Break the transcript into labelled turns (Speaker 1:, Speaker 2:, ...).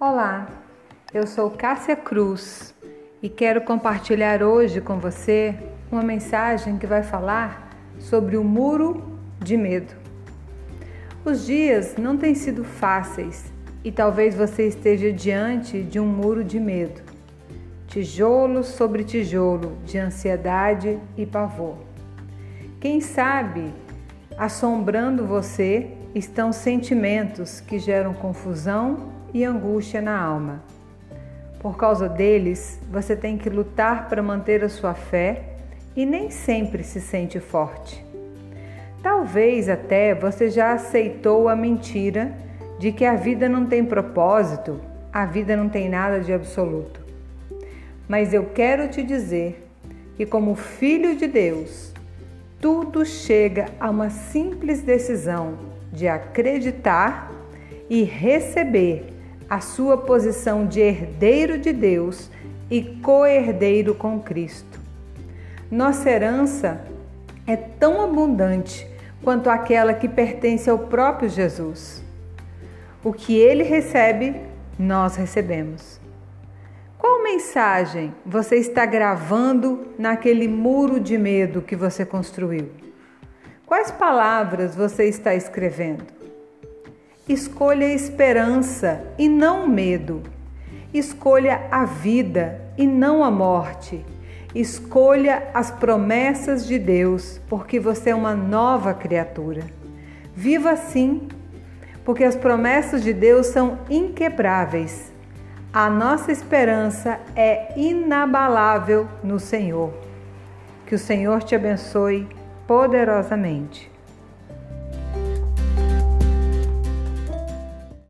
Speaker 1: Olá, eu sou Cássia Cruz e quero compartilhar hoje com você uma mensagem que vai falar sobre o muro de medo. Os dias não têm sido fáceis e talvez você esteja diante de um muro de medo, tijolo sobre tijolo de ansiedade e pavor. Quem sabe, assombrando você estão sentimentos que geram confusão e angústia na alma. Por causa deles, você tem que lutar para manter a sua fé e nem sempre se sente forte. Talvez até você já aceitou a mentira de que a vida não tem propósito, a vida não tem nada de absoluto. Mas eu quero te dizer que, como filho de Deus, tudo chega a uma simples decisão de acreditar e receber a sua posição de herdeiro de Deus e co-herdeiro com Cristo. Nossa herança é tão abundante quanto aquela que pertence ao próprio Jesus. O que ele recebe, nós recebemos. Qual mensagem você está gravando naquele muro de medo que você construiu? Quais palavras você está escrevendo? Escolha esperança e não medo. Escolha a vida e não a morte. Escolha as promessas de Deus, porque você é uma nova criatura. Viva assim, porque as promessas de Deus são inquebráveis. A nossa esperança é inabalável no Senhor. Que o Senhor te abençoe poderosamente.